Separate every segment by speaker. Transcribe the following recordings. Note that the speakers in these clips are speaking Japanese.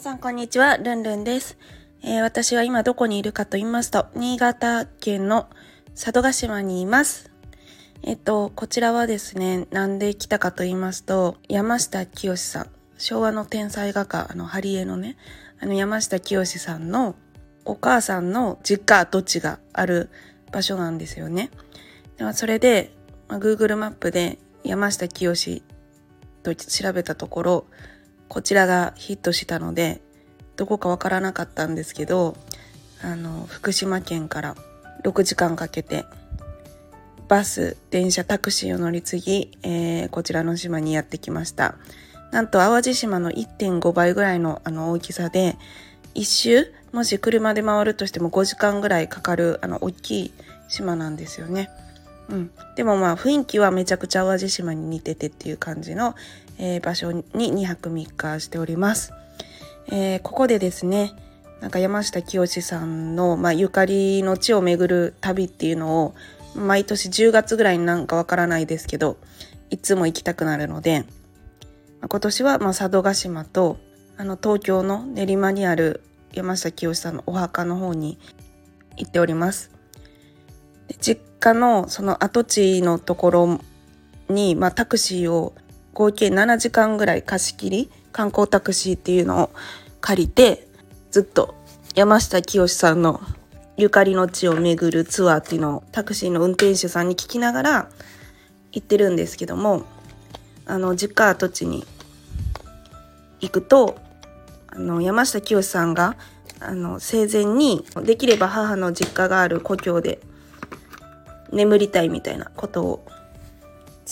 Speaker 1: さんこんにちは、ルンルンです。えー私は今どこにいるかと言いますと、新潟県の佐渡島にいます。えっと、こちらはですね、なんで来たかと言いますと、山下清さん、昭和の天才画家、あの、ハリエのね、あの、山下清さんのお母さんの実家跡地がある場所なんですよね。でそれで、まあ Google マップで山下清と調べたところ、こちらがヒットしたので、どこかわからなかったんですけど、あの、福島県から6時間かけて、バス、電車、タクシーを乗り継ぎ、えーこちらの島にやってきました。なんと淡路島の1.5倍ぐらいのあの大きさで、一周、もし車で回るとしても5時間ぐらいかかる、あの、大きい島なんですよね。うん。でもまあ雰囲気はめちゃくちゃ淡路島に似ててっていう感じの、えー場所に2泊3日しております。えーここでですね、なんか山下清さんの、まあ、ゆかりの地を巡る旅っていうのを、毎年10月ぐらいになんかわからないですけど、いつも行きたくなるので、ま今年はま佐渡島と、あの東京の練馬にある山下清さんのお墓の方に行っております。実家のその跡地のところに、まあ、タクシーを合計7時間ぐらい貸し切り観光タクシーっていうのを借りてずっと山下清さんのゆかりの地を巡るツアーっていうのをタクシーの運転手さんに聞きながら行ってるんですけどもあの実家跡地に行くとあの山下清さんがあの生前にできれば母の実家がある故郷で眠りたいみたいなことを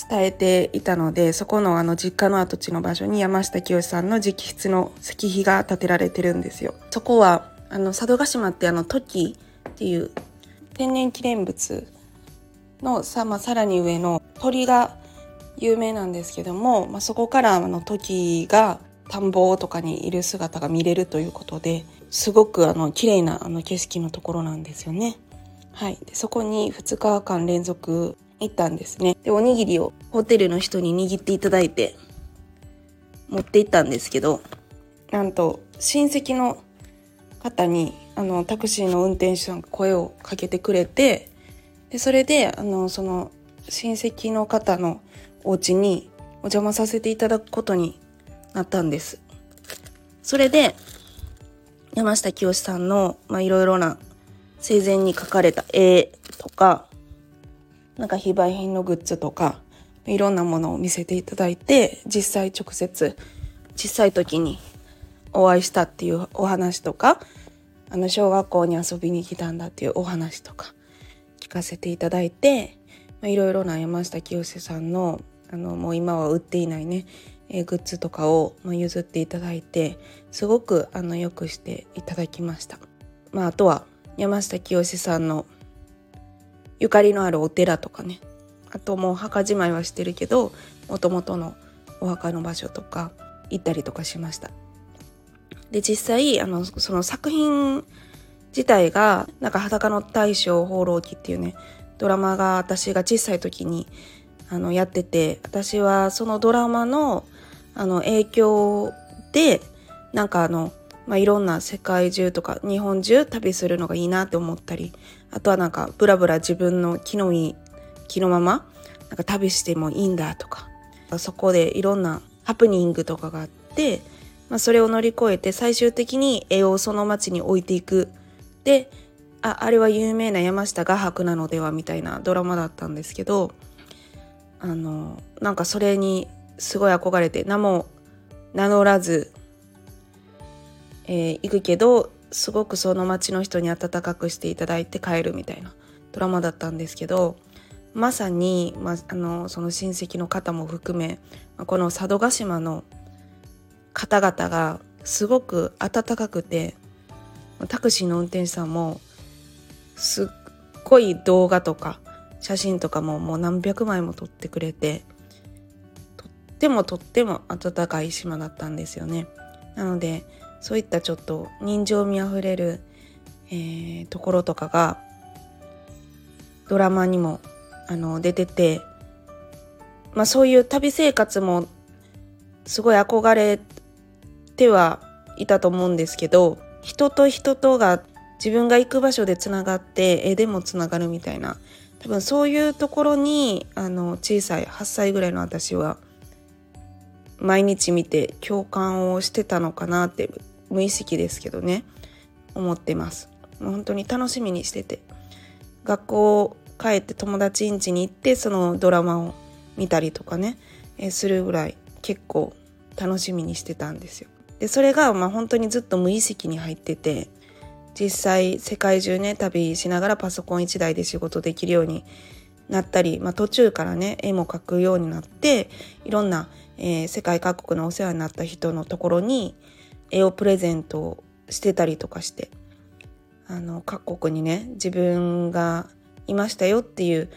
Speaker 1: 伝えていたのでそこのあの実家の跡地の場所に山下清さんの直筆の石碑が建てられてるんですよ。そこはあの佐渡島ってあのトキっていう天然記念物のさ,、まあ、さらに上の鳥が有名なんですけども、まあ、そこからあのトキが田んぼとかにいる姿が見れるということですごくあの綺麗なあの景色のところなんですよね。はい、でそこに2日間連続行ったんですね。で、おにぎりをホテルの人に握っていただいて持って行ったんですけど、なんと親戚の方にあのタクシーの運転手さんが声をかけてくれて、でそれであのその親戚の方のお家にお邪魔させていただくことになったんです。それで山下清さんのいろいろな生前に描かれた絵とかなんか非売品のグッズとかいろんなものを見せていただいて実際直接小さい時にお会いしたっていうお話とかあの小学校に遊びに来たんだっていうお話とか聞かせていただいていろいろな山下清さんのあのもう今は売っていないねえグッズとかを、譲っていただいてすごくあのよくしていただきました。まあ、あとは山下清さんのゆかりのあるお寺とかねあともう墓じまいはしてるけどもともとのお墓の場所とか行ったりとかしました。で実際あのその作品自体がなんか裸の大将放浪記っていうねドラマが私が小さい時にあのやってて私はそのドラマのあの影響でなんかあの、まあ、いろんな世界中とか日本中旅するのがいいなって思ったりあとはなんかブラブラ自分の気のいい気のままなんか旅してもいいんだとかそこでいろんなハプニングとかがあって、まあ、それを乗り越えて最終的に絵をその街に置いていく。でああれは有名な山下画伯なのではみたいなドラマだったんですけどあのなんかそれにすごい憧れて名も名乗らず、えー行くけどすごくその町の人に温かくしていただいて帰るみたいなドラマだったんですけどまさに、まあ、のその親戚の方も含めこの佐渡島の方々がすごく温かくてタクシーの運転手さんもすっごい動画とか写真とかももう何百枚も撮ってくれてとってもとっても温かい島だったんですよね。なのでそういったちょっと人情味あふれる、えー、ところとかがドラマにもあの出てて、まあ、そういう旅生活もすごい憧れてはいたと思うんですけど人と人とが自分が行く場所でつながって絵でもつながるみたいな多分そういうところにあの小さい8歳ぐらいの私は毎日見て共感をしてたのかなって無意識ですけどね思ってます。もう本当に楽しみにしてて。学校帰って友達ん家に行ってそのドラマを見たりとかね、えするぐらい結構楽しみにしてたんですよ。でそれがまあ本当にずっと無意識に入ってて実際世界中ね旅しながらパソコン1台で仕事できるようになったり、まあ、途中からね絵も描くようになっていろんな、えー、世界各国のお世話になった人のところに絵をプレゼントしてたりとかしてあの各国にね自分がいましたよっていう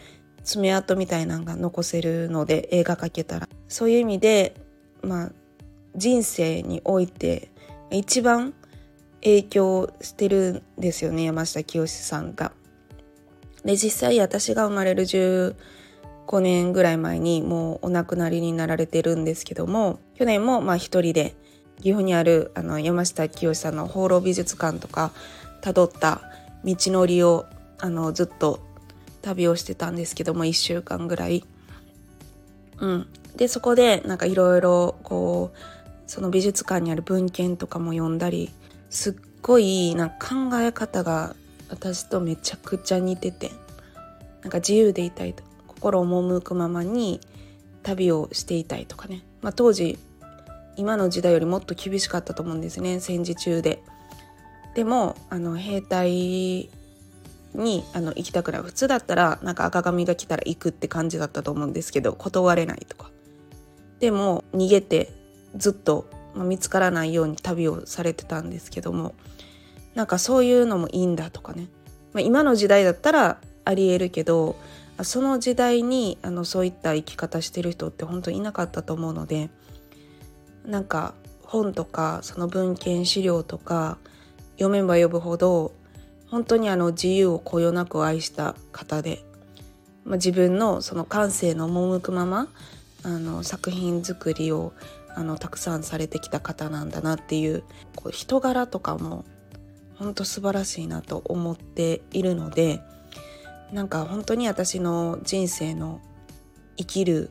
Speaker 1: 爪痕みたいなのが残せるので映画描けたらそういう意味でまあ人生において一番影響してるんですよね山下清さんが。で実際私が生まれる15年ぐらい前にもうお亡くなりになられてるんですけども去年もまあ一人で岐阜にあるあの山下清さんの放浪美術館とかたどった道のりをあのずっと旅をしてたんですけども1週間ぐらい。うん、でそこでなんかいろいろこうその美術館にある文献とかも読んだりすっごいなんか考え方が私とめちゃくちゃ似ててなんか自由でいたいと心赴くままに旅をしていたいとかね、まあ、当時今の時代よりもっと厳しかったと思うんですね。戦時中で。でもあの兵隊にあの行きたくない。普通だったらなんか赤髪が来たら行くって感じだったと思うんですけど断れないとか。でも逃げてずっと見つからないように旅をされてたんですけどもなんかそういうのもいいんだとかね、まあ、今の時代だったらありえるけどその時代にあのそういった生き方してる人って本当にいなかったと思うのでなんか本とかその文献資料とか読めば読むほど本当にあの自由をこよなく愛した方で、まあ、自分のその感性の赴くままあの作品作りをあのたくさんされてきた方なんだなっていうこう人柄とかも本当素晴らしいなと思っているのでなんか本当に私の人生の生きる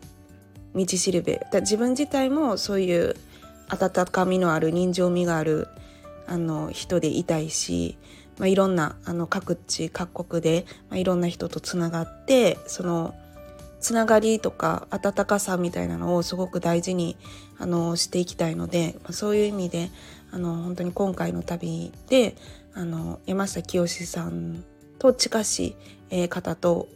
Speaker 1: 道しるべ。自分自体もそういう温かみのある人情味があるあの人でいたいし、まあ、いろんなあの各地各国で、まあ、いろんな人とつながってそのつながりとか温かさみたいなのをすごく大事にあのしていきたいので、まあ、そういう意味であの本当に今回の旅であの山下清さんと近しい、方と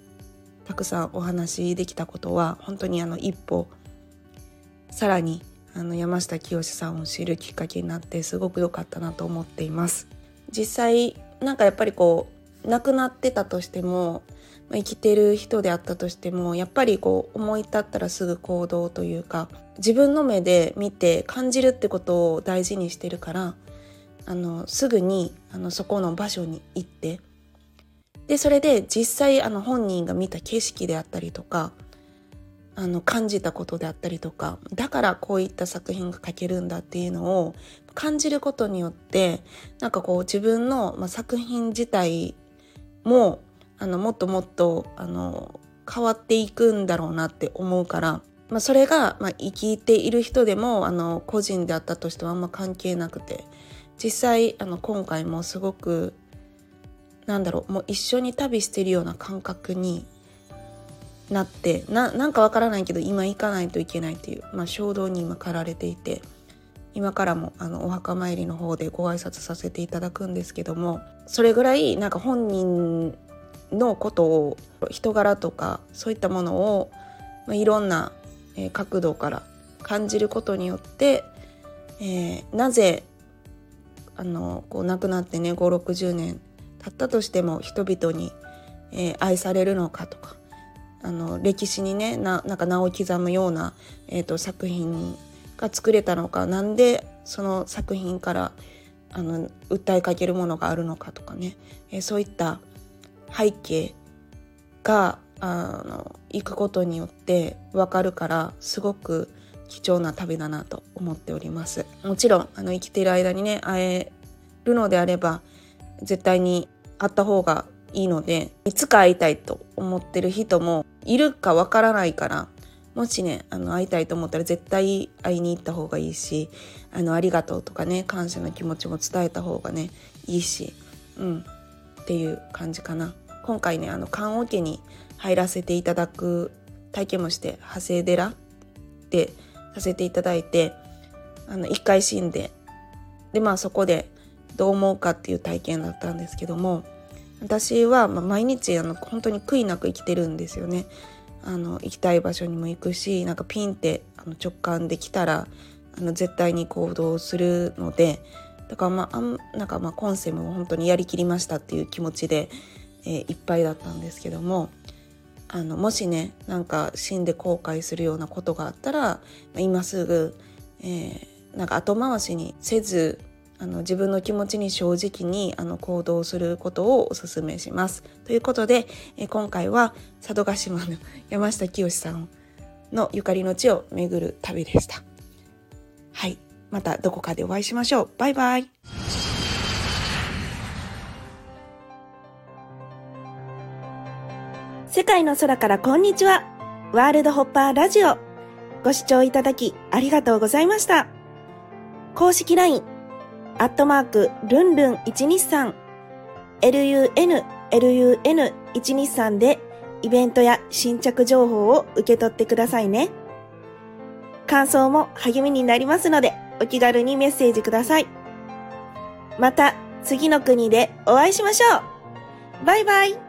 Speaker 1: たくさんお話できたことは本当にあの一歩さらにあの山下清さんを知るきっかけになってすごく良かったなと思っています。実際なんかやっぱりこう亡くなってたとしても生きてる人であったとしてもやっぱりこう思い立ったらすぐ行動というか自分の目で見て感じるってことを大事にしてるからあのすぐにあのそこの場所に行ってでそれで実際あの本人が見た景色であったりとかあの感じたことであったりとかだからこういった作品が描けるんだっていうのを感じることによってなんかこう自分の、まあ、作品自体もあのもっともっとあの変わっていくんだろうなって思うから、まあ、それが、まあ、生きている人でもあの個人であったとしてはあんま関係なくて実際あの今回もすごくなんだろうもう一緒に旅してるような感覚になってなんかわからないけど今行かないといけないっていう、まあ、衝動に今駆られていて今からもあのお墓参りの方でご挨拶させていただくんですけどもそれぐらいなんか本人のことを人柄とかそういったものを、まあ、いろんな角度から感じることによって、えー、なぜあのこう亡くなってね560年経ったとしても人々に、えー、愛されるのかとかあの歴史にねななんか名を刻むような、えーと、作品が作れたのかなんでその作品からあの訴えかけるものがあるのかとかね、えー、そういった背景があの行くことによって分かるからすごく貴重な旅だなと思っております。もちろんあの生きている間にね会えるのであれば絶対に会った方がいいのでいつか会いたいと思ってる人もいるかわからないからもしねあの会いたいと思ったら絶対会いに行った方がいいしあのありがとうとかね感謝の気持ちも伝えた方がねいいしうんっていう感じかな。今回ねあの棺桶に入らせていただく体験もして長谷寺でさせていただいてあの一回死んででまあそこでどう思うかっていう体験だったんですけども私は毎日あの本当に悔いなく生きてるんですよね。あの行きたい場所にも行くしなんかピンってあの直感できたらあの絶対に行動するのでだからまあなんかまあ今世も本当にやりきりましたっていう気持ちで、えー、いっぱいだったんですけどもあのもしねなんか死んで後悔するようなことがあったら、今すぐ、えー、なんか後回しにせずあの自分の気持ちに正直にあの行動することをお勧めします。ということで、え今回は佐渡島の山下清さんのゆかりの地を巡る旅でした。はい。またどこかでお会いしましょう。バイバイ。世界の空からこんにちは。ワールドホッパーラジオ。ご視聴いただきありがとうございました。公式 LINE アットマーク、ルンルン123、lun, lun123 でイベントや新着情報を受け取ってくださいね。感想も励みになりますので、お気軽にメッセージください。また、次の国でお会いしましょうバイバイ